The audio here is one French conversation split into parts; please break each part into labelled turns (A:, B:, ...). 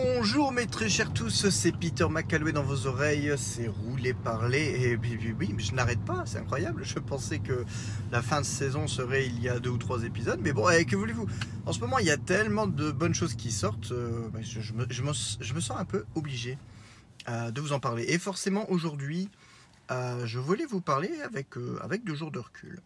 A: Bonjour mes très chers tous, c'est Peter McCalloway dans vos oreilles, c'est rouler parler et oui, oui, oui mais je n'arrête pas, c'est incroyable. Je pensais que la fin de saison serait il y a deux ou trois épisodes, mais bon, eh, que voulez-vous? En ce moment, il y a tellement de bonnes choses qui sortent, euh, bah, je, me, sens un peu obligé euh, de vous en parler. Et forcément, aujourd'hui, euh, je voulais vous parler avec, avec deux jours de recul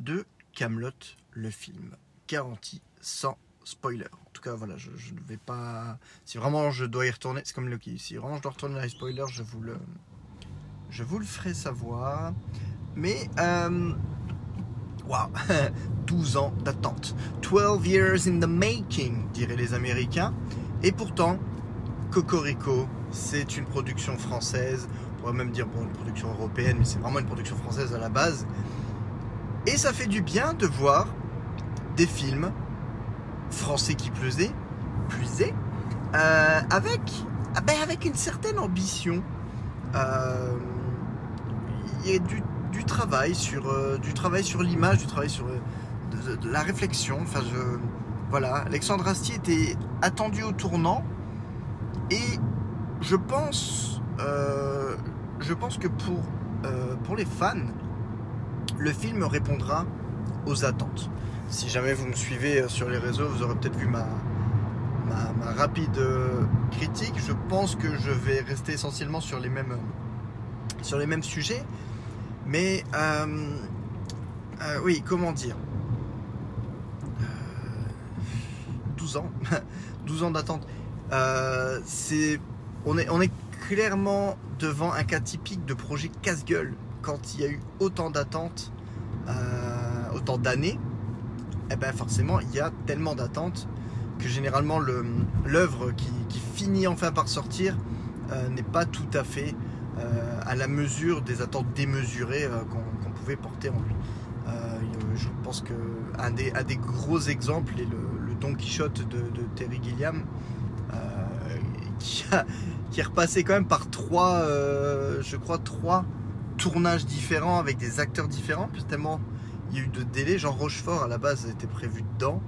A: de Camelot, le film, garanti sans spoiler. En tout cas, voilà, je, ne vais pas. Si vraiment je dois y retourner, c'est comme Loki. Si vraiment je dois retourner dans les spoilers, je vous le, je vous le ferai savoir. Mais, euh, waouh, 12 ans d'attente. 12 years in the making, diraient les Américains. Et pourtant, Cocorico, c'est une production française. On pourrait même dire bon, une production européenne, mais c'est vraiment une production française à la base. Et ça fait du bien de voir des films français qui plusaient, plusaient, euh, avec, ah ben, avec une certaine ambition. Il y a du, travail sur, l'image, du travail sur euh, la réflexion. Voilà, Alexandre Astier était attendu au tournant et je pense, euh, que pour les fans, le film répondra aux attentes. Si jamais vous me suivez euh, sur les réseaux, vous aurez peut-être vu ma, rapide euh, critique. Je pense que je vais rester essentiellement sur les mêmes, euh, sur les mêmes sujets. Mais oui, comment dire? Euh, 12 ans, 12 ans d'attente. C'est, on est, on est clairement devant un cas typique de projet casse-gueule. Quand il y a eu autant d'attentes, autant d'années, eh ben forcément il y a tellement d'attentes que généralement le- l'œuvre qui, finit enfin par sortir euh, n'est pas tout à fait euh, à la mesure des attentes démesurées euh, qu'on pouvait porter en lui. Je pense que un des, gros exemples est le, Don Quichotte de, Terry Gilliam qui, a- qui est repassé quand même par trois, je crois trois tournages différents avec des acteurs différents, tellement il y a eu de délais. Jean Rochefort à la base était prévu dedans.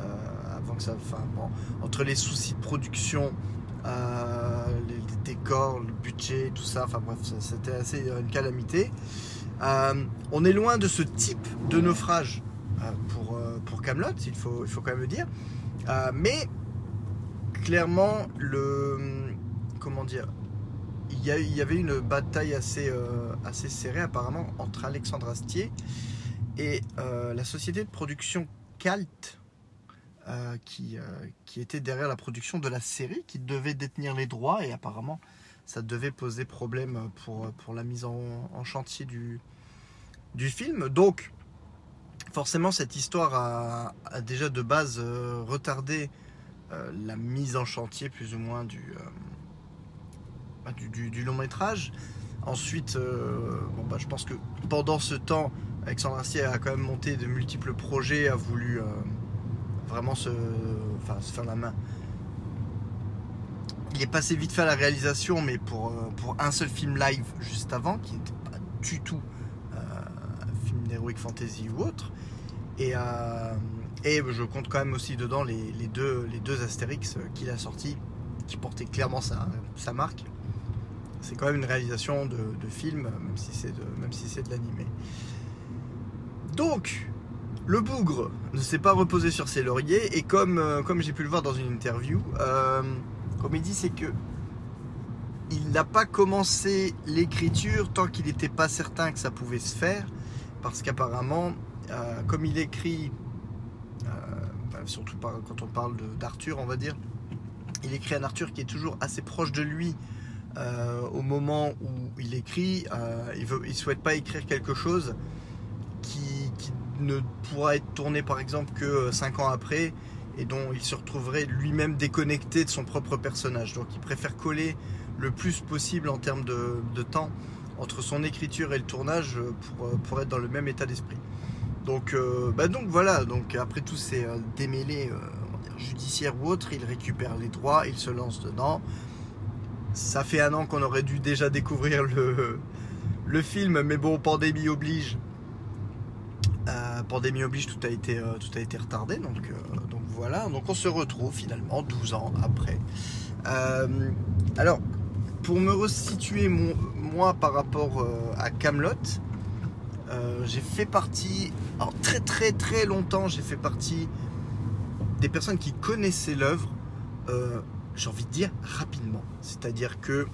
A: euh, entre les soucis de production, euh, les, décors, le budget, tout ça, enfin bref, c'était assez euh, une calamité. On est loin de ce type de naufrage pour, pour Camelot, il faut, il faut quand même le dire. Mais clairement, le. Comment dire il y, avait une bataille assez, assez serrée apparemment entre Alexandre Astier et euh, la société de production Calt euh, qui, euh, qui était derrière la production de la série, qui devait détenir les droits et apparemment ça devait poser problème pour, pour la mise en, chantier du, du film. Donc forcément cette histoire a, déjà de base retardé la mise en chantier plus ou moins du, bah, du long métrage. Ensuite, euh, bon, bah, je pense que pendant ce temps, Alexandre Astier a quand même monté de multiples projets, a voulu euh, vraiment se, faire la main. Il est passé vite fait à la réalisation, mais pour, euh, pour un seul film live juste avant, qui n'était pas du tout un film d'heroic fantasy ou autre. Et, je compte quand même aussi dedans les, deux, les deux Astérix qu'il a sortis, qui portaient clairement sa marque. C'est quand même une réalisation de, film, même si c'est de, si de l'animé. Donc, le bougre ne s'est pas reposé sur ses lauriers et comme, euh, comme j'ai pu le voir dans une interview, euh, comme il dit, c'est que il n'a pas commencé l'écriture tant qu'il n'était pas certain que ça pouvait se faire, parce qu'apparemment, euh, comme il écrit, surtout quand on parle d'Arthur, on va dire, il écrit un Arthur qui est toujours assez proche de lui euh, au moment où il écrit. Euh, il ne souhaite pas écrire quelque chose qui, ne pourra être tourné par exemple que 5 ans après et dont il se retrouverait lui-même déconnecté de son propre personnage. Donc il préfère coller le plus possible en termes de, temps entre son écriture et le tournage euh, pour, euh, être dans le même état d'esprit. Donc, euh, bah donc voilà, donc après tous ces euh, démêlés euh, judiciaires ou autres, il récupère les droits, il se lance dedans. Ça fait un an qu'on aurait dû déjà découvrir le, film, mais bon, pandémie oblige. Euh, pandémie oblige, tout a été, euh, tout a été retardé. Donc, euh, donc voilà, donc on se retrouve finalement 12 ans après. Alors, pour me resituer moi par rapport à Camelot, j'ai fait partie, alors très très très longtemps, j'ai fait partie des personnes qui connaissaient l'œuvre, j'ai envie de dire rapidement. C'est-à-dire que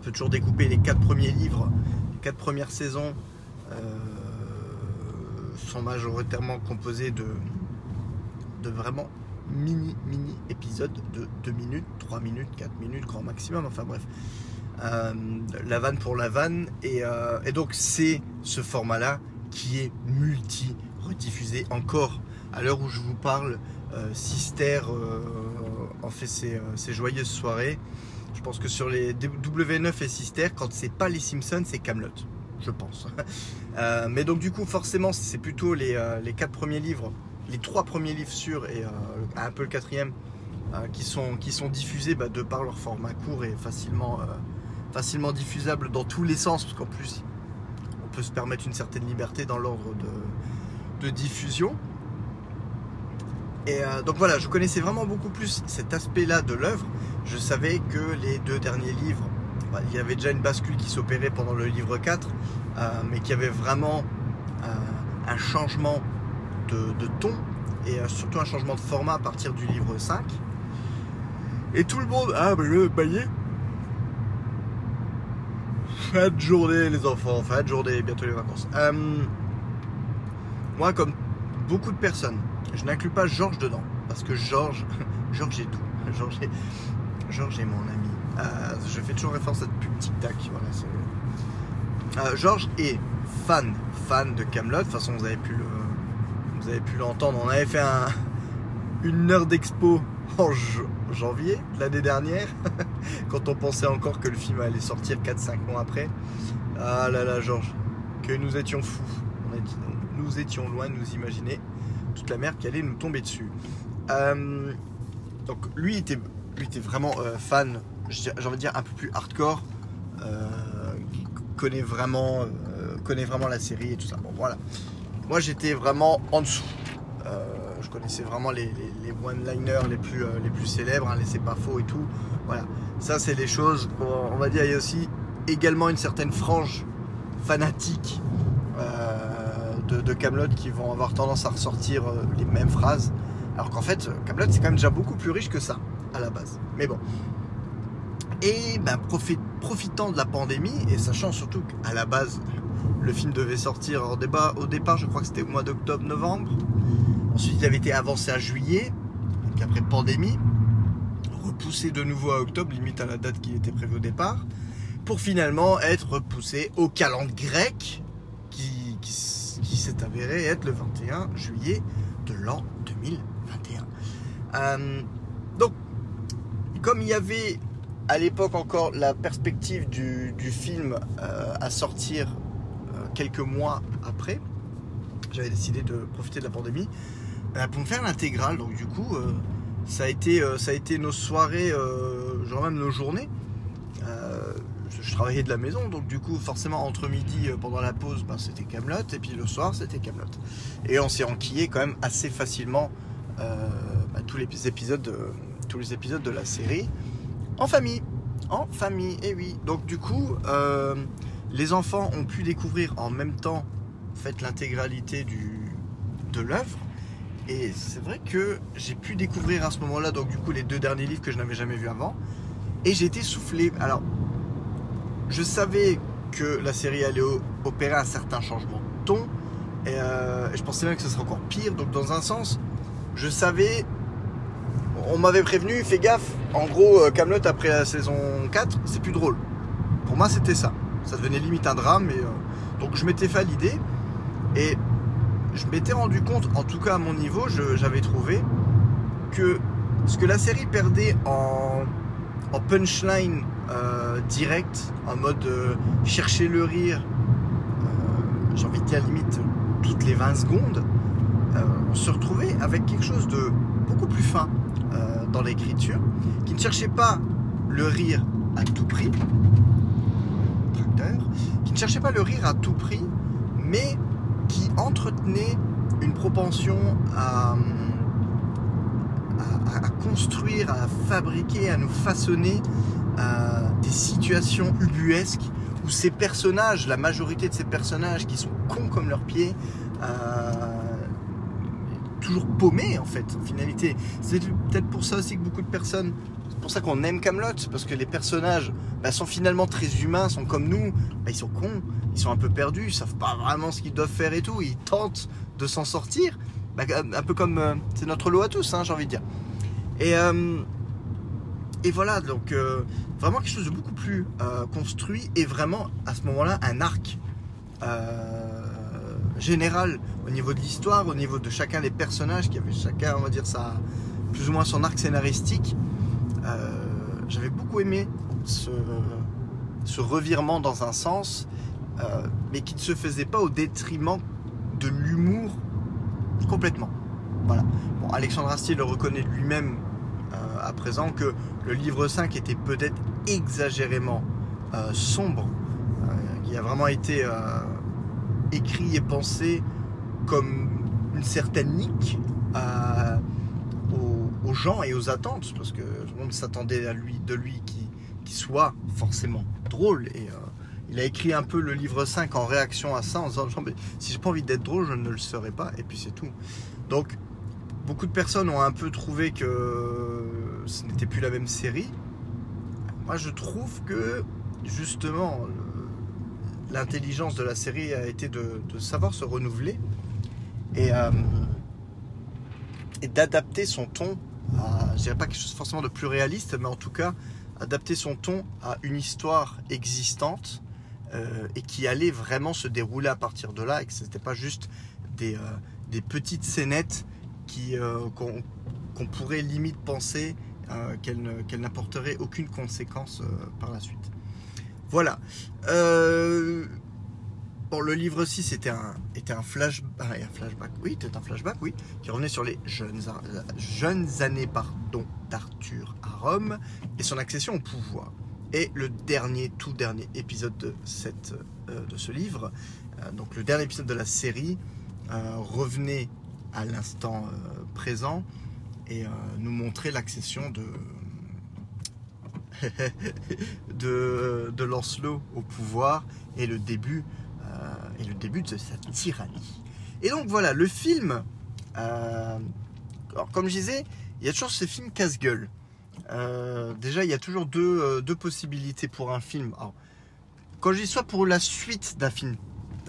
A: on peut toujours découper les quatre premiers livres, les quatre premières saisons euh, sont majoritairement composées de, vraiment mini mini épisodes de 2 minutes, 3 minutes, 4 minutes grand maximum, enfin bref. Euh, la vanne pour la vanne et, euh, et donc c'est ce format là qui est multi rediffusé encore à l'heure où je vous parle euh, Sister en fait ses, euh, ses joyeuses soirées je pense que sur les W9 et Sister quand c'est pas les Simpsons c'est Camelot je pense Euh, mais donc du coup forcément c'est plutôt les, euh, les quatre premiers livres les trois premiers livres sûrs et un peu le quatrième qui, sont, qui sont diffusés bah, de par leur format court et facilement, diffusable dans tous les sens, parce qu'en plus on peut se permettre une certaine liberté dans l'ordre de diffusion. Et euh, donc voilà, je connaissais vraiment beaucoup plus cet aspect-là de l'œuvre. Je savais que les deux derniers livres, bah, il y avait déjà une bascule qui s'opérait pendant le livre 4, euh, mais qu'il y avait vraiment euh, un changement de, ton et surtout un changement de format à partir du livre 5. Et tout le monde, ah, mais le baillet. Fin de journée, les enfants, fin de journée, bientôt les vacances. Moi, comme beaucoup de personnes, je n'inclus pas Georges dedans, parce que Georges, est tout. Georges est, Georges est mon ami. Euh, je fais toujours référence à cette pub Tic Tac. Euh, Georges est fan, fan de Camelot. De toute façon, vous avez pu l'entendre. On avait fait un, une heure d'expo en janvier l'année dernière, quand on pensait encore que le film allait sortir 4-5 mois après. Ah là là, Georges, que nous étions fous. Nous étions loin de nous imaginer la merde qui allait nous tomber dessus. Euh, donc lui était, vraiment euh, fan, j'ai envie de dire un peu plus hardcore, euh, connaît vraiment, connaît vraiment la série et tout ça. Voilà. Moi j'étais vraiment en dessous. Je connaissais vraiment les, one-liners les plus, les plus célèbres, hein, les c'est pas faux et tout. Voilà. Ça c'est les choses, on, va dire, il y a aussi également une certaine frange fanatique de, Camelot qui vont avoir tendance à ressortir euh, les mêmes phrases. Alors qu'en fait, Camelot c'est quand même déjà beaucoup plus riche que ça à la base. Mais bon. Et ben, profi- profitant de la pandémie et sachant surtout qu'à la base le film devait sortir au, débat, au départ, je crois que c'était au mois d'octobre-novembre. Ensuite, il avait été avancé à juillet, donc après pandémie, repoussé de nouveau à octobre, limite à la date qui était prévue au départ, pour finalement être repoussé au calendrier grec qui, qui s- qui s'est avéré être le 21 juillet de l'an 2021. Euh, donc, comme il y avait à l'époque encore la perspective du, film euh, à sortir euh, quelques mois après, j'avais décidé de profiter de la pandémie pour me faire l'intégrale. Donc du coup, ça, a été, ça a été nos soirées, genre même nos journées. Euh, je, travaillais de la maison, donc du coup, forcément, entre midi, euh, pendant la pause, ben, c'était Camelot, et puis le soir, c'était Camelot. Et on s'est enquillé quand même assez facilement euh, bah, tous, les épisodes de, tous les épisodes de la série en famille. En famille, et oui. Donc du coup, euh, les enfants ont pu découvrir en même temps en fait, l'intégralité du, de l'œuvre. Et c'est vrai que j'ai pu découvrir à ce moment-là, donc du coup, les deux derniers livres que je n'avais jamais vus avant. Et j'ai été soufflé. Alors, je savais que la série allait opérer un certain changement de ton. Et, euh, et je pensais même que ce serait encore pire. Donc, dans un sens, je savais. On m'avait prévenu, fais gaffe. En gros, euh, Camelot après la saison 4, c'est plus drôle. Pour moi, c'était ça. Ça devenait limite un drame. Et, euh, donc, je m'étais fait l'idée. Et je m'étais rendu compte, en tout cas à mon niveau, j'avais trouvé que ce que la série perdait en punchline euh, direct, en mode euh, chercher le rire, euh, j'ai envie de dire limite toutes les 20 secondes, on se retrouvait avec quelque chose de beaucoup plus fin dans l'écriture, qui ne cherchait pas le rire à tout prix, tracteur, qui ne cherchait pas le rire à tout prix, mais qui entretenait une propension à, construire, à fabriquer, à nous façonner des situations ubuesques où ces personnages, la majorité de ces personnages qui sont cons comme leurs pieds, euh, toujours paumés en fait, en finalité. C'est peut-être pour ça aussi que beaucoup de personnes, c'est pour ça qu'on aime Camelot, parce que les personnages bah, sont finalement très humains, sont comme nous, bah, ils sont cons, ils sont un peu perdus, ils savent pas vraiment ce qu'ils doivent faire et tout, ils tentent de s'en sortir, bah, un peu comme euh, c'est notre lot à tous, hein, j'ai envie de dire. Et, euh, et voilà, donc euh, vraiment quelque chose de beaucoup plus construit et vraiment à ce moment-là un arc général au niveau de l'histoire, au niveau de chacun des personnages qui avait chacun, on va dire, ça, plus ou moins son arc scénaristique. J'avais beaucoup aimé ce, revirement dans un sens, mais qui ne se faisait pas au détriment de l'humour complètement. Voilà. Bon, Alexandre Astier le reconnaît lui-même euh, à présent que le livre 5 était peut-être exagérément euh, sombre, euh, qui a vraiment été écrit et pensé comme une certaine nique aux, gens et aux attentes, parce que tout le monde s'attendait à lui, de lui qui, qui soit forcément drôle et il a écrit un peu le livre 5 en réaction à ça, en disant si j'ai pas envie d'être drôle, je ne le serai pas, et puis c'est tout. Donc, beaucoup de personnes ont un peu trouvé que ce n'était plus la même série. Moi, je trouve que justement, l'intelligence de la série a été de, savoir se renouveler et, euh, et d'adapter son ton à, je dirais pas quelque chose forcément de plus réaliste, mais en tout cas, adapter son ton à une histoire existante euh, et qui allait vraiment se dérouler à partir de là et que ce n'était pas juste des, euh, petites scénettes qu'on pourrait limite penser qu'elles n'apporteraient aucune conséquence par la suite. Voilà. Bon, le livre 6 était un, un, flash, un flashback, oui, c'était un flashback, oui, qui revenait sur les jeunes, années d'Arthur à Rome et son accession au pouvoir. Et le dernier, tout dernier épisode de, euh, ce livre, euh, donc le dernier épisode de la série, euh, revenait à l'instant présent et nous montrait l'accession de, de, Lancelot au pouvoir et le début, et le début de sa tyrannie. Et donc voilà, le film, alors comme je disais, il y a toujours ces films casse-gueule. Euh, déjà, il y a toujours deux, euh, deux possibilités pour un film. quand je dis soit pour la suite d'un film,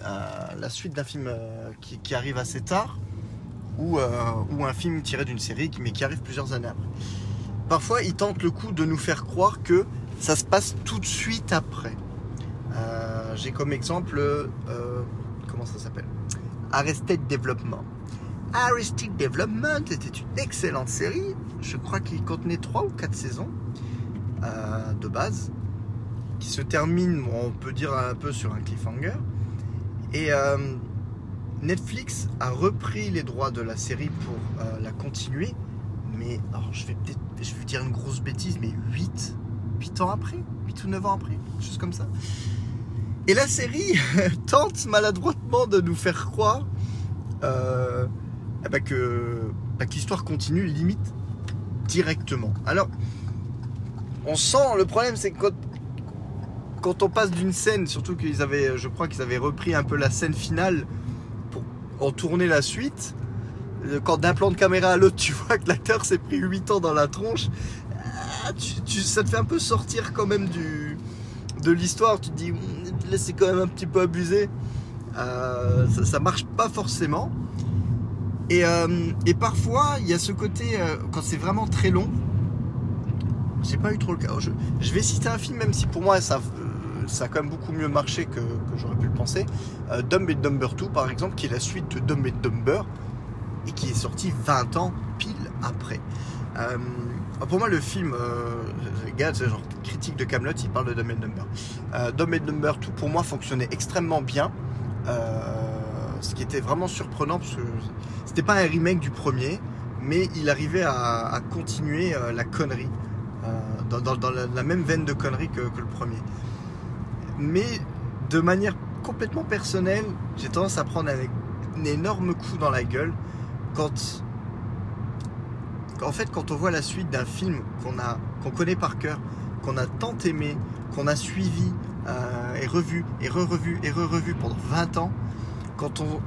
A: euh, la suite d'un film qui, arrive assez tard, ou, ou un film tiré d'une série, mais qui arrive plusieurs années après. Parfois, ils tentent le coup de nous faire croire que ça se passe tout de suite après. J'ai comme exemple, comment ça s'appelle? Arrested Development. Arrested Development était une excellente série. Je crois qu'il contenait 3 ou 4 saisons euh, de base, qui se termine, on peut dire un peu sur un cliffhanger. Et euh, Netflix a repris les droits de la série pour euh, la continuer. Mais alors je vais dire une grosse bêtise, mais 8, 8 ans après? 8 ou 9 ans après, juste comme ça. Et la série tente maladroitement de nous faire croire eh ben, que, bah, l'histoire continue limite directement. Alors, on sent, le problème c'est que quand, on passe d'une scène, surtout qu'ils avaient, je crois qu'ils avaient repris un peu la scène finale en tourner la suite, euh, quand d'un plan de caméra à l'autre, tu vois que l'acteur s'est pris 8 ans dans la tronche, ah, ça te fait un peu sortir quand même du, de l'histoire. Tu te dis, hmm, c'est quand même un petit peu abusé. Euh, ça, marche pas forcément. Euh, et, parfois, il y a ce côté, euh, quand c'est vraiment très long, j'ai pas eu trop le cas. Je, vais citer un film, même si pour moi ça, euh, ça a quand même beaucoup mieux marché que, j'aurais pu le penser. Dumb and Dumber 2, par exemple, qui est la suite de Dumb and Dumber et qui est sorti 20 ans pile après. pour moi, le film, regarde, c'est genre critique de Camelot, il parle de Dumb and Dumber. Dumb and Dumber 2, pour moi, fonctionnait extrêmement bien ce qui était vraiment surprenant parce que c'était pas un remake du premier, mais il arrivait à, continuer euh, la connerie euh, dans, la, même veine de connerie que, le premier. Mais de manière complètement personnelle, j'ai tendance à prendre avec énorme coup dans la gueule quand, en fait, on voit la suite d'un film qu'on a, qu'on connaît par cœur, qu'on a tant aimé, qu'on a suivi euh, et revu et re-revu et re-revu pendant 20 ans, quand on,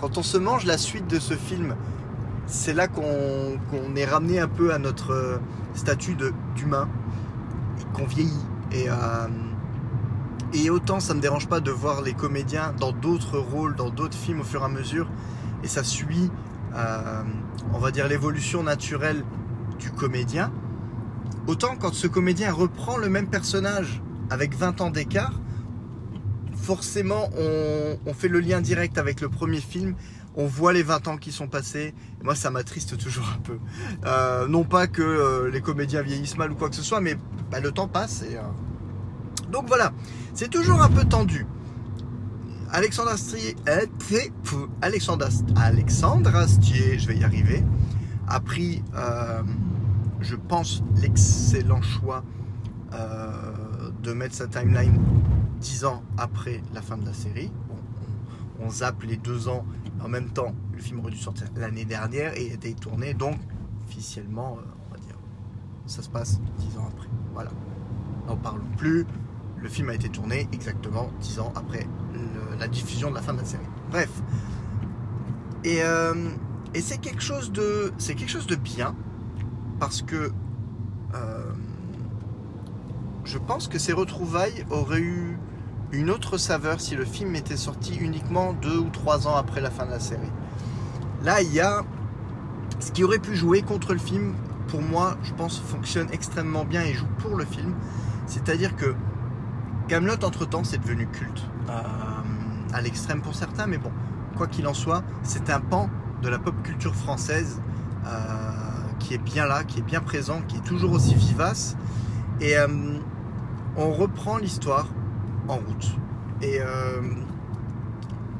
A: quand on se mange la suite de ce film, c'est là qu'on est ramené un peu à notre euh, statut d'humain et qu'on vieillit. Et, euh, et autant ça ne me dérange pas de voir les comédiens dans d'autres rôles, dans d'autres films au fur et à mesure, et ça suit, euh, on va dire, l'évolution naturelle du comédien. Autant quand ce comédien reprend le même personnage avec 20 ans d'écart, forcément on, fait le lien direct avec le premier film, on voit les 20 ans qui sont passés, moi ça m'attriste toujours un peu. Euh, non pas que euh, les comédiens vieillissent mal ou quoi que ce soit, mais bah, le temps passe et... Donc voilà, c'est toujours un peu tendu. Alexandre Astier, Alexandre, Alexandre Astier, je vais y arriver, a pris, euh, je pense, l'excellent choix euh, de mettre sa timeline 10 ans après la fin de la série. on, zappe les deux ans, en même temps, le film aurait dû sortir l'année dernière et a été tourné, donc officiellement, euh, on va dire, ça se passe 10 ans après. Voilà. N'en parlons plus le film a été tourné exactement 10 ans après la diffusion de la fin de la série. Bref. Et, euh, et c'est quelque chose de c'est quelque chose de bien parce que euh, je pense que ces retrouvailles auraient eu une autre saveur si le film était sorti uniquement deux ou trois ans après la fin de la série. Là, il y a ce qui aurait pu jouer contre le film. Pour moi, je pense fonctionne extrêmement bien et joue pour le film. C'est-à-dire que Camelot entre temps c'est devenu culte euh, à l'extrême pour certains, mais bon, quoi qu'il en soit, c'est un pan de la pop culture française euh, qui est bien là, qui est bien présent, qui est toujours aussi vivace. Et euh, on reprend l'histoire en route. Et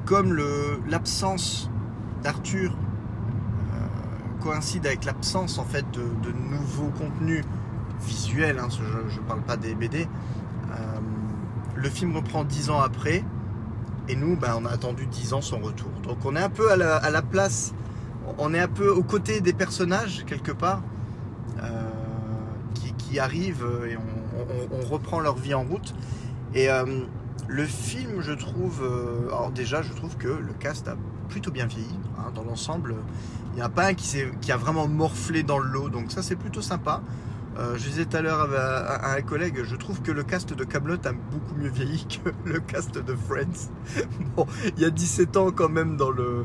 A: comme l'absence d'Arthur coïncide avec l'absence en fait de, nouveaux contenus visuels, hein, je ne parle pas des BD, le film reprend dix ans après. Et nous, ben, on a attendu dix ans son retour. Donc on est un peu à la, place, on est un peu aux côtés des personnages, quelque part, euh, qui, arrivent et on, reprend leur vie en route. Et euh, le film, je trouve, euh, alors déjà, je trouve que le cast a plutôt bien vieilli. Hein, dans l'ensemble, il n'y a pas un qui, qui a vraiment morflé dans le lot. Donc ça, c'est plutôt sympa. Euh, je disais tout à l'heure à, un collègue, je trouve que le cast de Camelot a beaucoup mieux vieilli que le cast de Friends. bon, il y a 17 ans quand même dans le.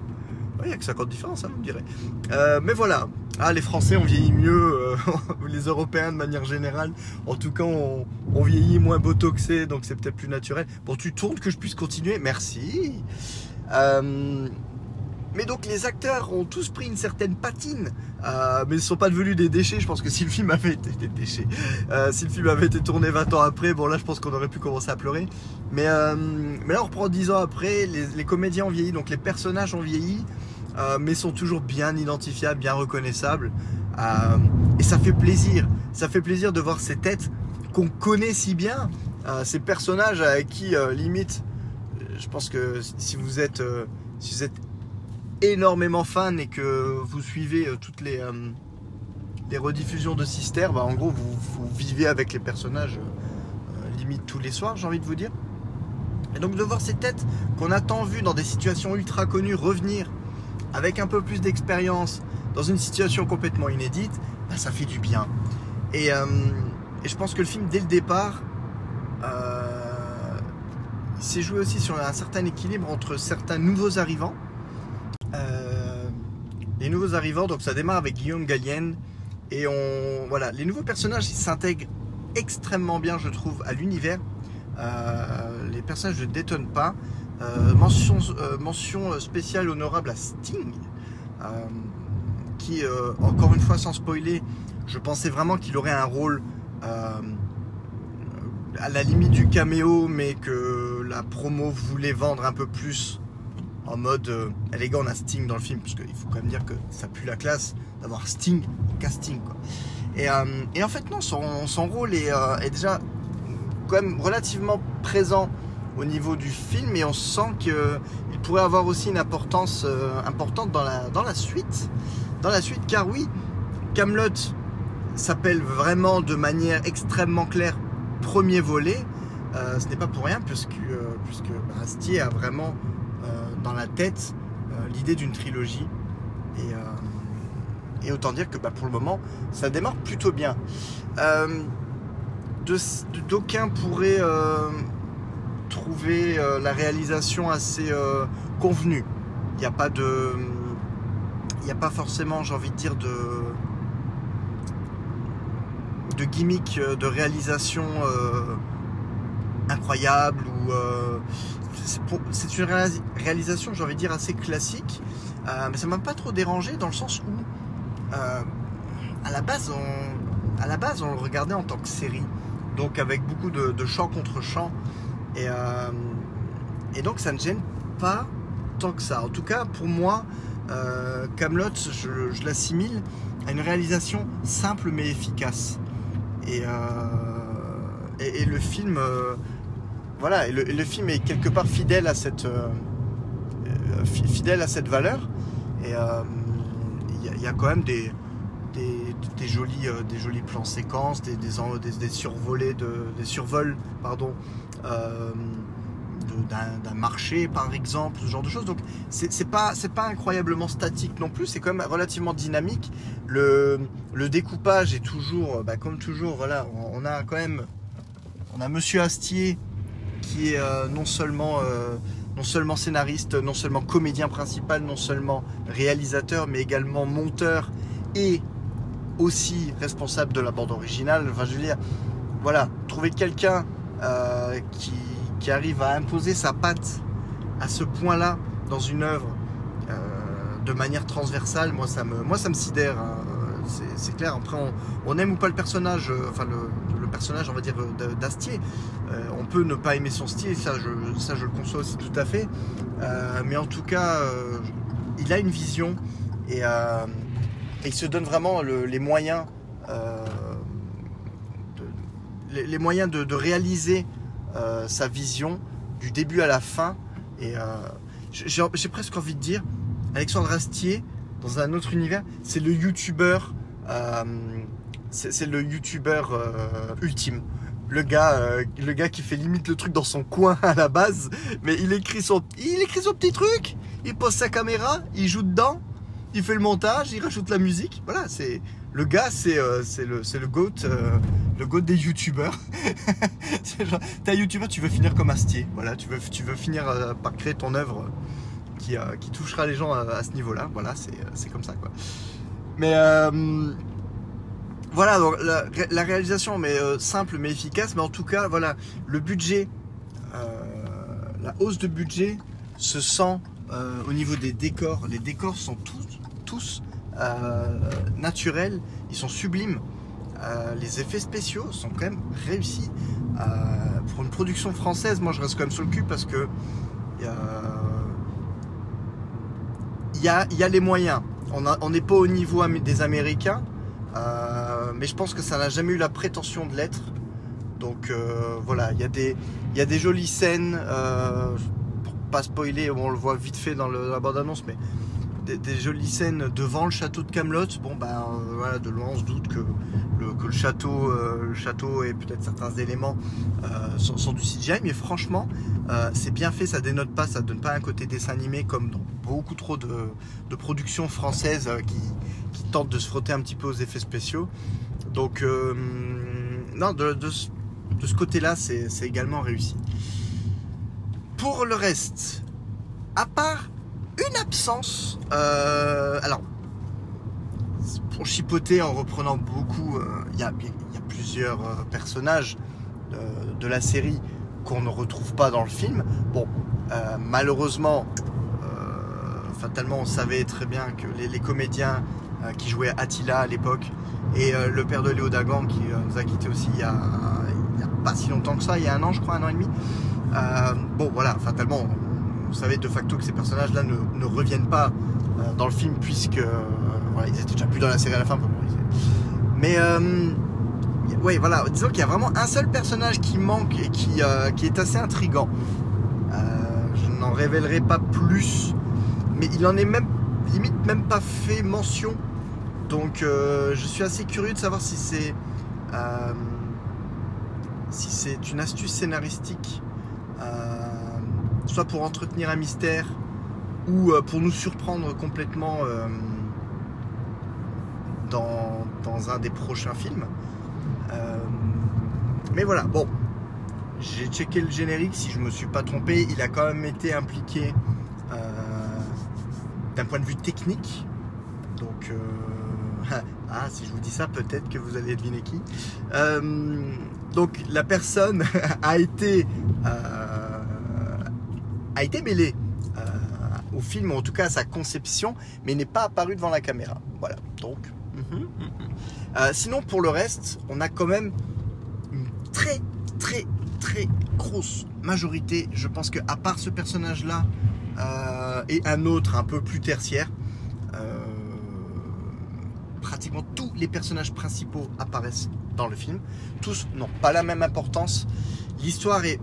A: Il n'y a que 50 différences, hein, vous me direz. Euh, mais voilà. Ah, les Français ont vieilli mieux, euh, les Européens de manière générale. En tout cas, on, on vieillit moins botoxé, donc c'est peut-être plus naturel. Bon, tu tournes que je puisse continuer Merci. Mais donc les acteurs ont tous pris une certaine patine, euh, mais ils ne sont pas devenus des déchets. Je pense que si le film avait été des déchets, euh, si le film avait été tourné 20 ans après, bon là je pense qu'on aurait pu commencer à pleurer. Mais, euh, mais là on reprend 10 ans après, les, comédiens ont vieilli, donc les personnages ont vieilli, mais sont toujours bien identifiables, bien reconnaissables. et ça fait plaisir, ça fait plaisir de voir ces têtes qu'on connaît si bien, ces personnages à qui limite, je pense que si vous êtes, si vous êtes énormément fan et que vous suivez euh, toutes les, euh, les rediffusions de Sister, bah, en gros, vous, vivez avec les personnages euh, limite tous les soirs, j'ai envie de vous dire. Et donc de voir ces têtes qu'on a tant vues dans des situations ultra connues revenir avec un peu plus d'expérience dans une situation complètement inédite, bah, ça fait du bien. Et, et, je pense que le film, dès le départ, s'est joué aussi sur un certain équilibre entre certains nouveaux arrivants les nouveaux arrivants, donc ça démarre avec Guillaume Gallienne. Et on, voilà, les nouveaux personnages s'intègrent extrêmement bien, je trouve, à l'univers. Euh, les personnages ne détonnent pas. Euh, mention, euh, mention, spéciale honorable à Sting, qui, encore une fois, sans spoiler, je pensais vraiment qu'il aurait un rôle à la limite du caméo, mais que la promo voulait vendre un peu plus en mode euh, élégant, on a Sting dans le film, parce qu'il faut quand même dire que ça pue la classe d'avoir Sting casting. Quoi. Et, euh, en fait, non, son, rôle est, euh, est, déjà quand même relativement présent au niveau du film et on sent qu'il pourrait avoir aussi une importance importante dans la, dans la suite. Dans la suite, car oui, Camelot s'appelle vraiment de manière extrêmement claire premier volet. ce n'est pas pour rien puisque, puisque Astier a vraiment dans la tête l'idée d'une trilogie. Et, et autant dire que bah, pour le moment, ça démarre plutôt bien. Euh, D'aucuns pourraient euh, trouver euh, la réalisation assez euh, convenue. Il n'y a pas de. Il n'y a pas forcément, j'ai envie de dire, de. de gimmick de réalisation incroyable ou. C'est une réalisation, j'ai envie de dire, assez classique. mais ça m'a pas trop dérangé dans le sens où euh, à, la base, on, à la base, on le regardait en tant que série, donc avec beaucoup de, chant contre chant. Et, euh, et donc, ça ne gêne pas tant que ça. En tout cas, pour moi, euh, Camelot, je, l'assimile à une réalisation simple mais efficace. Et, et, le film, voilà, et le, film est quelque part fidèle à cette, fidèle à cette valeur. Et il y, a quand même des, des, jolis, euh, des jolis plans séquences, des, des, survolés, de, des survols, pardon, euh, d'un marché par exemple, ce genre de choses. Donc c'est pas, pas incroyablement statique non plus, c'est quand même relativement dynamique. Le, le découpage est toujours, bah, comme toujours, voilà, on, a quand même, on a Monsieur Astier qui est euh, non seulement non seulement scénariste, non seulement comédien principal, non seulement réalisateur, mais également monteur et aussi responsable de la bande originale. Enfin, je veux dire, voilà, trouver quelqu'un euh, qui, arrive à imposer sa patte à ce point-là dans une œuvre euh, de manière transversale, moi ça me, moi, ça me sidère. Hein. C'est clair. Après, on, aime ou pas le personnage, euh, enfin le, personnage, on va dire, d'Astier. Euh, on peut ne pas aimer son style, ça je, ça je le conçois aussi tout à fait. Euh, mais en tout cas, euh, il a une vision et, il se donne vraiment les moyens, de, les, moyens de, réaliser sa vision du début à la fin. Et j'ai presque envie de dire, Alexandre Astier, dans un autre univers, c'est le youtubeur, c'est le youtubeur ultime le gars, euh, le gars qui fait limite le truc dans son coin à la base, mais il écrit son, il écrit son petit truc, il pose sa caméra, il joue dedans, il fait le montage, il rajoute la musique. Voilà, c'est le gars, c'est euh, le le goat, euh, le goat des youtubeurs. t'es un youtubeur, tu veux finir comme Astier. Voilà, tu veux tu veux finir par créer ton œuvre qui qui touchera les gens à, à ce niveau-là. Voilà, c'est comme ça quoi. Mais voilà, donc la, réalisation, mais euh, simple mais efficace, mais en tout cas, voilà, le budget, euh, la hausse de budget se sent euh, au niveau des décors. Les décors sont tous naturels, ils sont sublimes. les effets spéciaux sont quand même réussis. pour une production française, moi je reste quand même sur le cul parce que il y a, les moyens. On n'est pas au niveau des Américains. Euh, mais je pense que ça n'a jamais eu la prétention de l'être. Donc euh, voilà, il y, a des, jolies scènes, euh, pour pas spoiler, on le voit vite fait dans, la bande-annonce, mais des, jolies scènes devant le château de Camelot. Bon ben voilà, de loin on se doute que le, château, le château et peut-être certains éléments sont, du CGI, mais franchement c'est bien fait, ça dénote pas, ça donne pas un côté dessin animé comme dans beaucoup trop de, productions françaises qui, tente de se frotter un petit peu aux effets spéciaux. Donc, euh, non, de, ce côté-là, c'est également réussi. Pour le reste, à part une absence, euh, alors, pour chipoter en reprenant beaucoup, euh, il y, a, plusieurs personnages de, la série qu'on ne retrouve pas dans le film. Bon, malheureusement, fatalement, on savait très bien que les comédiens euh, qui jouait Attila à l'époque, et euh, le père de Léo Dagan qui euh, nous a quitté aussi il y a, pas si longtemps que ça, il y a un an je crois, un an et demi. bon voilà, fatalement, vous savez de facto que ces personnages-là ne, reviennent pas dans le film puisque voilà, ils étaient déjà plus dans la série à la fin. Mais oui, voilà, disons qu'il y a vraiment un seul personnage qui manque et qui, qui est assez intrigant. n'en révélerai pas plus, mais il en est même limite même pas fait mention. Donc euh, je suis assez curieux de savoir si c'est euh, si c'est une astuce scénaristique, euh, soit pour entretenir un mystère ou pour nous surprendre complètement dans, dans, un des prochains films. mais voilà, bon, j'ai checké le générique, si je me suis pas trompé, il a quand même été impliqué d'un point de vue technique. Donc, euh, ah, si je vous dis ça, peut-être que vous allez deviner qui. Euh, donc, la personne a été, euh, a été mêlée au film, en tout cas à sa conception, mais n'est pas apparu devant la caméra. Voilà, donc. Mhm, mhm. sinon, pour le reste, on a quand même une très, très, très grosse majorité. Je pense que à part ce personnage-là, euh, et un autre un peu plus tertiaire. Euh, pratiquement tous les personnages principaux apparaissent dans le film. Tous n'ont pas la même importance. L'histoire est,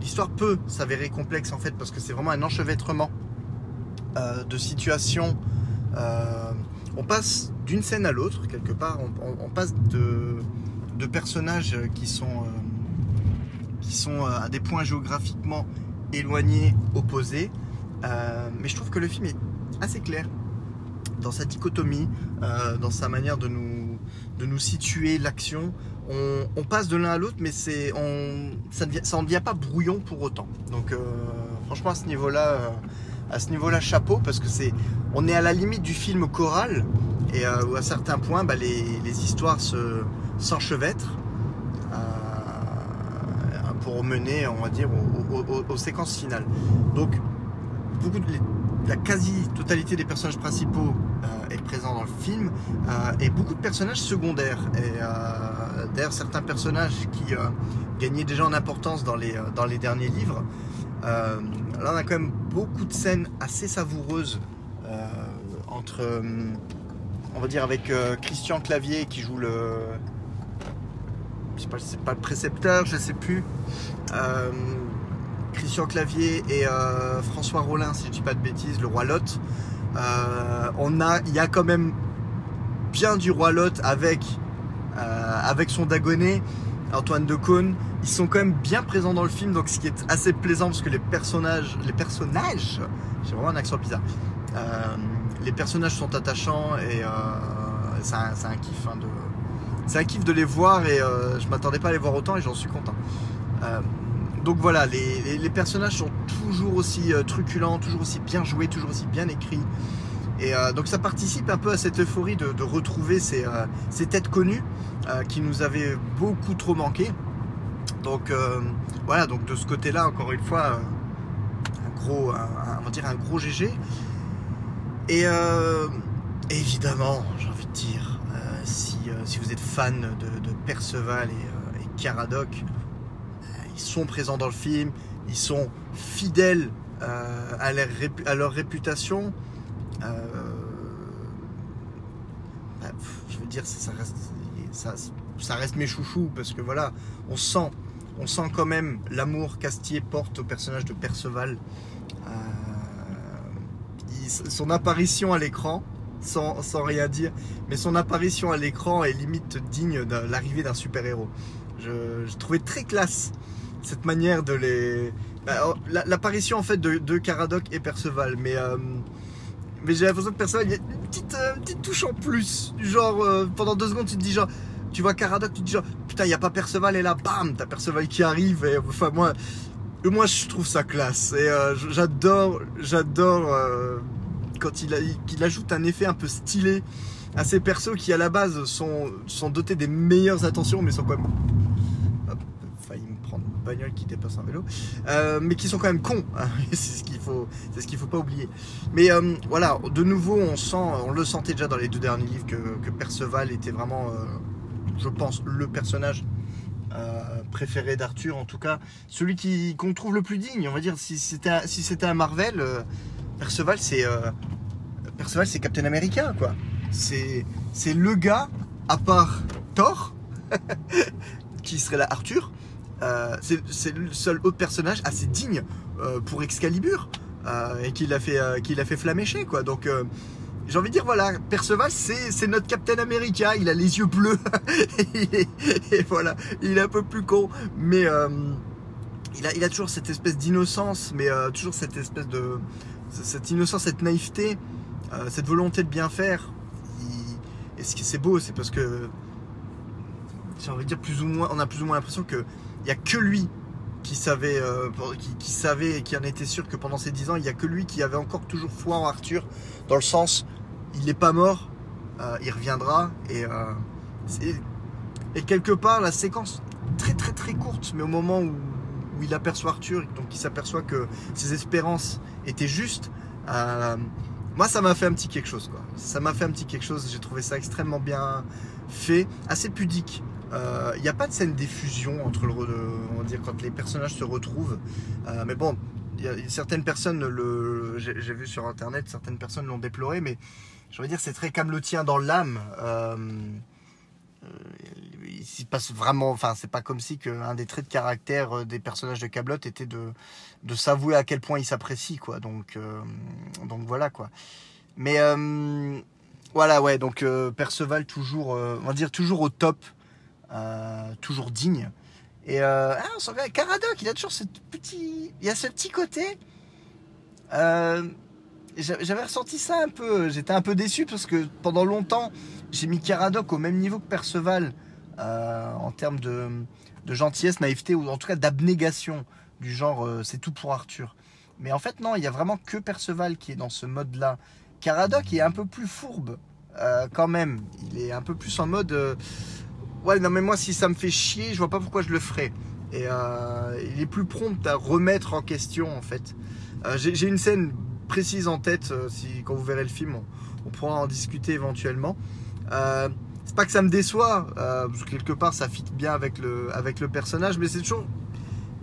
A: l'histoire peut s'avérer complexe en fait parce que c'est vraiment un enchevêtrement euh, de situations. on passe d'une scène à l'autre quelque part. On, passe de, personnages qui sont sont à des points géographiquement éloignés, opposés, euh, mais je trouve que le film est assez clair dans sa dichotomie, euh, dans sa manière de nous situer l'action. On, passe de l'un à l'autre, mais c'est, on, ça n'en devient pas brouillon pour autant. Donc, euh, franchement, à ce niveau-là, à ce niveau-là, chapeau, parce que c'est, on est à la limite du film choral, et où à certains points, bah, les, histoires se, s'enchevêtrent pour mener, on dire, aux, aux séquences finales. Donc, beaucoup de, la quasi-totalité des personnages principaux euh, est présent dans le film euh, et beaucoup de personnages secondaires. Et euh, d'ailleurs, certains personnages qui gagnaient déjà en importance dans les, dans les derniers livres. là, on a quand même beaucoup de scènes assez savoureuses entre, on va dire, avec Christian Clavier qui joue le. Je sais pas, c'est pas le précepteur, je sais plus. Christian Clavier et euh, François Rollin, si je dis pas de bêtises, le roi Lot. Euh, on a, il y a quand même bien du roi Lot avec, euh, avec son Dagonet, Antoine de Caunes. Ils sont quand même bien présents dans le film, donc ce qui est assez plaisant parce que les personnages, les personnages, j'ai vraiment un accent bizarre. les personnages sont attachants et c'est un, kiff hein, de, c'est un kiff de les voir et je m'attendais pas à les voir autant et j'en suis content donc voilà, les, personnages sont toujours aussi euh, truculents, toujours aussi bien joués, toujours aussi bien écrits. Et euh, donc ça participe un peu à cette euphorie de, retrouver ces, euh, têtes connues qui nous avaient beaucoup trop manqué. Donc voilà, donc de ce côté-là, encore une fois, un gros, dire un gros GG. Et évidemment, j'ai envie de dire, si, vous êtes fan de, Perceval et, et Caradoc, ils sont présents dans le film, ils sont fidèles euh, à, leur, réputation. Euh, bah, je veux dire, ça reste, mes chouchous parce que voilà, on sent, on sent quand même l'amour qu'Astier porte au personnage de Perceval. Euh, son apparition à l'écran, sans, rien dire, mais son apparition à l'écran est limite digne de l'arrivée d'un super-héros. Je, trouvais très classe cette manière de les. Bah, oh, l'apparition en fait de, Caradoc et Perceval, mais, euh, mais j'ai l'impression que Perceval, il y a une petite, euh, touche en plus. Genre, euh, pendant deux secondes, tu te dis genre, tu vois Caradoc, tu te dis genre, putain, il n'y a pas Perceval, et là, bam, t'as Perceval qui arrive, et enfin, moi, moi je trouve ça classe, et j'adore, j'adore quand il, ajoute un effet un peu stylé à ces persos qui à la base sont, sont dotés des meilleures intentions mais sont quand même qui dépasse un vélo, euh, mais qui sont quand même cons. Hein. c'est ce qu'il faut, c'est ce qu'il faut pas oublier. Mais euh, voilà, de nouveau, on sent, on le sentait déjà dans les deux derniers livres que, Perceval était vraiment, euh, je pense, le personnage préféré d'Arthur, en tout cas, celui qui qu'on trouve le plus digne. On va dire, si c'était si c'était un Marvel, Perceval c'est Perceval c'est Captain America, quoi. C'est c'est le gars à part Thor. qui serait là Arthur, euh, c'est le seul autre personnage assez digne euh, pour Excalibur. euh, et qui l'a fait, qui fait flamécher, quoi. Donc, j'ai envie de dire, voilà, Perceval, c'est, notre Captain America. Il a les yeux bleus. et, voilà, il est un peu plus con, mais il, a, toujours cette espèce d'innocence, mais toujours cette espèce de. Cette innocence, cette naïveté, cette volonté de bien faire. Et ce qui c'est beau, c'est parce que. J'ai envie de dire, plus ou moins, on a plus ou moins l'impression qu'il n'y a que lui qui savait, euh, qui, savait et qui en était sûr que pendant ces 10 ans, il n'y a que lui qui avait encore toujours foi en Arthur, dans le sens, il n'est pas mort, euh, il reviendra, et, euh, et quelque part, la séquence très très très courte, mais au moment où, où il aperçoit Arthur, donc il s'aperçoit que ses espérances étaient justes, moi ça m'a fait un petit quelque chose. Ça m'a fait un petit quelque chose, j'ai trouvé ça extrêmement bien fait, assez pudique. Euh, Il n'y a pas de scène d'effusion entre le, re- on va dire quand les personnages se retrouvent. Euh, mais bon, certaines personnes le, j'ai vu sur internet, certaines personnes l'ont déploré, mais je veux dire c'est très camelotien dans l'âme. Euh, euh, il s'y passe vraiment, enfin c'est pas comme si que un des traits de caractère euh, des personnages de Camelot était de de s'avouer à quel point ils s'apprécient quoi. Donc euh, donc voilà quoi. Mais euh, voilà ouais donc euh, Perceval toujours, euh, on va dire toujours au top euh, toujours digne. Et euh, ah, on s'en va- Caradoc, il a toujours ce petit, il y a ce petit côté. Euh, j'a- J'avais ressenti ça un peu. J'étais un peu déçu parce que pendant longtemps, j'ai mis Caradoc au même niveau que Perceval euh, en termes de, gentillesse, naïveté ou en tout cas d'abnégation du genre c'est tout pour Arthur. Mais en fait non, il y a vraiment que Perceval qui est dans ce mode-là. Caradoc est un peu plus fourbe quand même. Il est un peu plus en mode Ouais, non, mais moi, si ça me fait chier, je vois pas pourquoi je le ferais. Et euh, il est plus prompt à remettre en question, en fait. Euh, J'ai une scène précise en tête, euh, si, quand vous verrez le film, on, pourra en discuter éventuellement. C'est pas que ça me déçoit, parce que quelque part, ça fit bien avec le, avec le personnage, mais c'est toujours.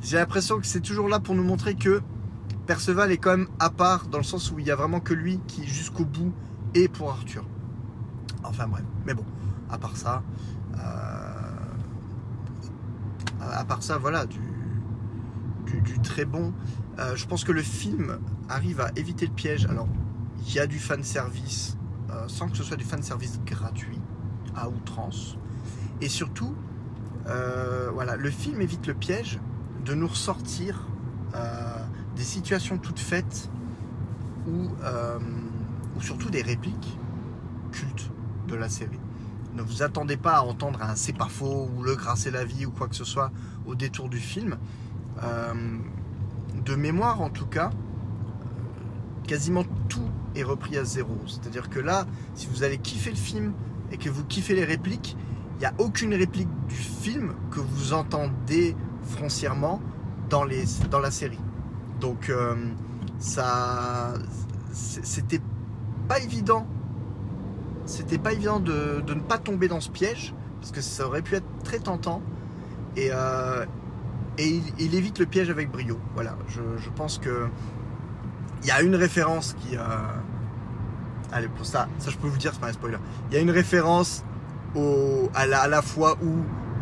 A: J'ai l'impression que c'est toujours là pour nous montrer que Perceval est quand même à part, dans le sens où il y a vraiment que lui qui, jusqu'au bout, est pour Arthur. Enfin bref, mais bon, à part ça. Euh, à part ça, voilà, du, très bon. Euh, je pense que le film arrive à éviter le piège. Alors, il y a du fan service, euh, sans que ce soit du fan service gratuit, à outrance. Et surtout, voilà, le film évite le piège de nous ressortir des situations toutes faites ou surtout des répliques cultes de la série. Ne vous attendez pas à entendre un c'est pas faux ou le grâce la vie ou quoi que ce soit au détour du film. Euh, de mémoire en tout cas, quasiment tout est repris à zéro. C'est-à-dire que là, si vous allez kiffer le film et que vous kiffez les répliques, il n'y a aucune réplique du film que vous entendez foncièrement dans, les, dans la série. Donc euh, ça, c'était pas évident c'était pas évident de, de, ne pas tomber dans ce piège parce que ça aurait pu être très tentant. Et, euh, et il, évite le piège avec brio. Voilà. Je, je pense que il y a une référence qui euh... allez pour ça ça je peux vous dire c'est pas un spoiler. Il y a une référence au, à, la, à la fois où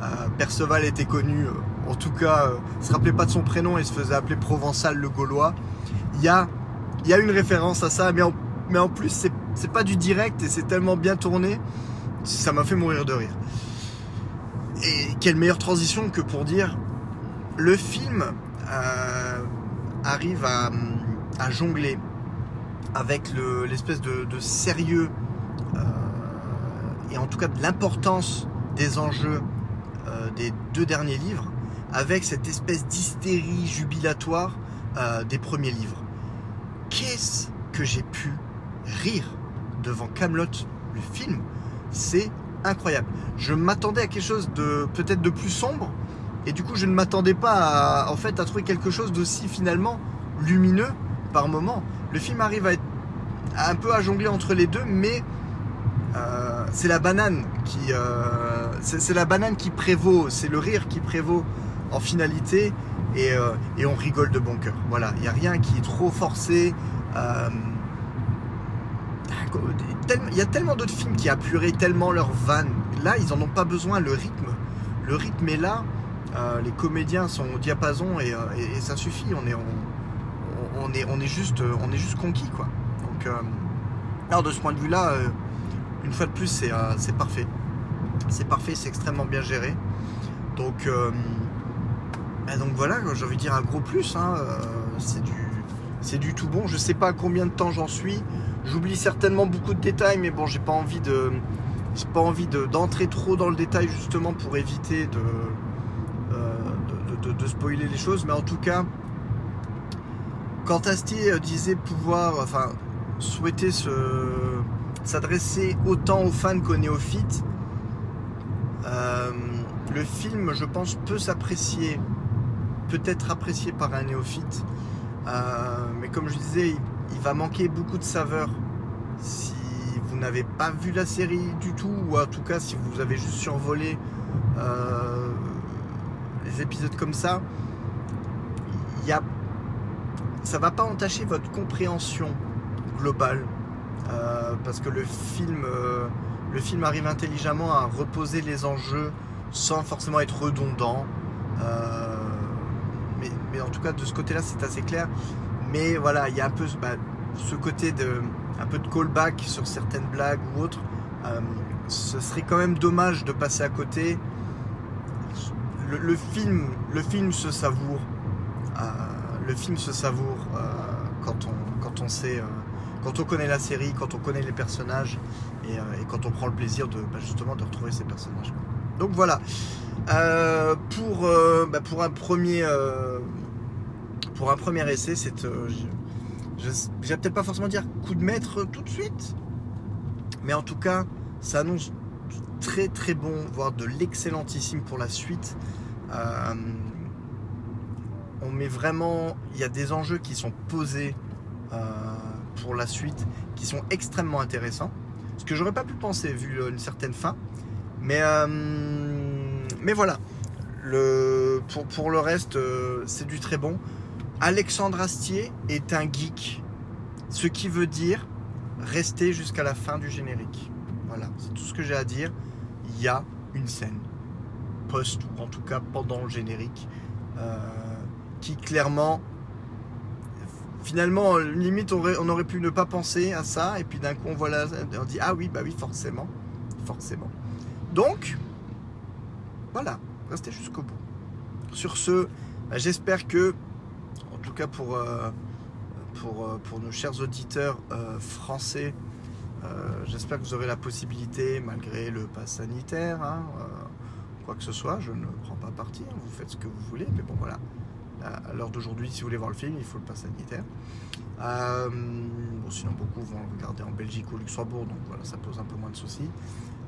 A: euh, Perceval était connu en tout cas euh, se rappelait pas de son prénom et se faisait appeler Provençal le Gaulois. Il y a, y a une référence à ça mais en, mais en plus c'est c'est pas du direct et c'est tellement bien tourné, ça m'a fait mourir de rire. Et quelle meilleure transition que pour dire le film euh, arrive à, jongler avec l'espèce de, sérieux euh, et en tout cas de l'importance des enjeux euh, des deux derniers livres avec cette espèce d'hystérie jubilatoire des premiers livres. Qu'est-ce que j'ai pu rire? Devant Camelot, le film, c'est incroyable. Je m'attendais à quelque chose de peut-être de plus sombre, et du coup je ne m'attendais pas à, en fait à trouver quelque chose d'aussi finalement lumineux par moment. Le film arrive à être un peu à jongler entre les deux, mais euh, c'est la banane qui euh, c'est la banane qui prévaut, c'est le rire qui prévaut en finalité, et, euh, et on rigole de bon cœur. Voilà, il n'y a rien qui est trop forcé. Euh, il y a tellement d'autres films qui appuieraient tellement leur vanne. Là, ils en ont pas besoin. Le rythme, le rythme est là. Euh, les comédiens sont au diapason et, et, ça suffit. On est, on, est, on, est juste, on est juste conquis quoi. Donc, alors de ce point de vue-là, une fois de plus, c'est parfait. C'est parfait, c'est extrêmement bien géré. Donc, bah, donc voilà, j'ai envie de dire un gros plus. Hein, c'est du, c'est du tout bon. Je sais pas combien de temps j'en suis. J'oublie certainement beaucoup de détails, mais bon, j'ai pas envie de, j'ai pas envie d'entrer trop dans le détail justement pour éviter de, de, spoiler les choses. Mais en tout cas, quand Astier disait pouvoir, enfin, souhaiter s'adresser autant aux fans qu'aux néophytes, euh, le film, je pense, peut s'apprécier, peut être apprécié par un néophyte. Euh, mais comme je disais, il, va manquer beaucoup de saveur si vous n'avez pas vu la série du tout, ou en tout cas si vous avez juste survolé euh, les épisodes comme ça. Il y a, ça va pas entacher votre compréhension globale, euh, parce que film, le film arrive intelligemment à reposer les enjeux sans forcément être redondant mais en tout cas de ce côté-là c'est assez clair. Mais voilà, il y a un peu bah, ce côté de un peu de callback sur certaines blagues ou autres. Euh, ce serait quand même dommage de passer à côté. Le, film, le film se savoure. Euh, le film se savoure euh, quand on quand on sait quand on connaît la série, quand on connaît les personnages et, quand on prend le plaisir de bah, justement de retrouver ces personnages. Donc voilà. pour, bah, pour un premier pour un premier essai, c'est. Euh, je, vais peut-être pas forcément dire coup de maître tout de suite, mais en tout cas, ça annonce très très bon, voire de l'excellentissime pour la suite. Euh, on met vraiment. Il y a des enjeux qui sont posés euh, pour la suite qui sont extrêmement intéressants. Ce que j'aurais pas pu penser vu une certaine fin. Mais, mais voilà. Le, pour, pour le reste, c'est du très bon. Alexandre Astier est un geek, ce qui veut dire rester jusqu'à la fin du générique. Voilà, c'est tout ce que j'ai à dire. Il y a une scène post ou en tout cas pendant le générique euh, qui clairement finalement limite on aurait, on aurait, pu ne pas penser à ça et puis d'un coup on voit là on dit ah oui bah oui forcément forcément donc voilà restez jusqu'au bout sur ce bah, j'espère que tout cas pour, euh, pour, euh, pour nos chers auditeurs euh, français, j'espère que vous aurez la possibilité, malgré le pass sanitaire, hein, quoi que ce soit, je ne prends pas parti, hein, vous faites ce que vous voulez, mais bon voilà, à l'heure d'aujourd'hui, si vous voulez voir le film, il faut le pass sanitaire. sinon, beaucoup vont le regarder en Belgique ou au Luxembourg, donc voilà, ça pose un peu moins de soucis.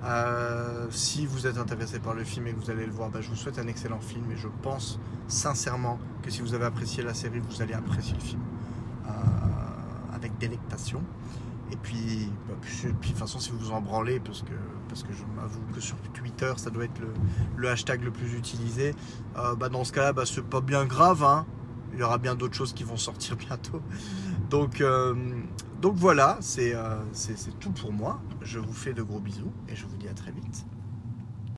A: Euh, si vous êtes intéressé par le film et que vous allez le voir, bah, je vous souhaite un excellent film et je pense sincèrement que si vous avez apprécié la série, vous allez apprécier le film euh, avec délectation. Et puis, bah, de toute façon, si vous vous en branlez, parce que, parce que je m'avoue que sur Twitter, ça doit être le, hashtag le plus utilisé, euh, bah, dans ce cas-là, bah, c'est pas bien grave. Hein. Il y aura bien d'autres choses qui vont sortir bientôt. Donc, donc voilà, c'est tout pour moi. Je vous fais de gros bisous et je vous dis à très vite.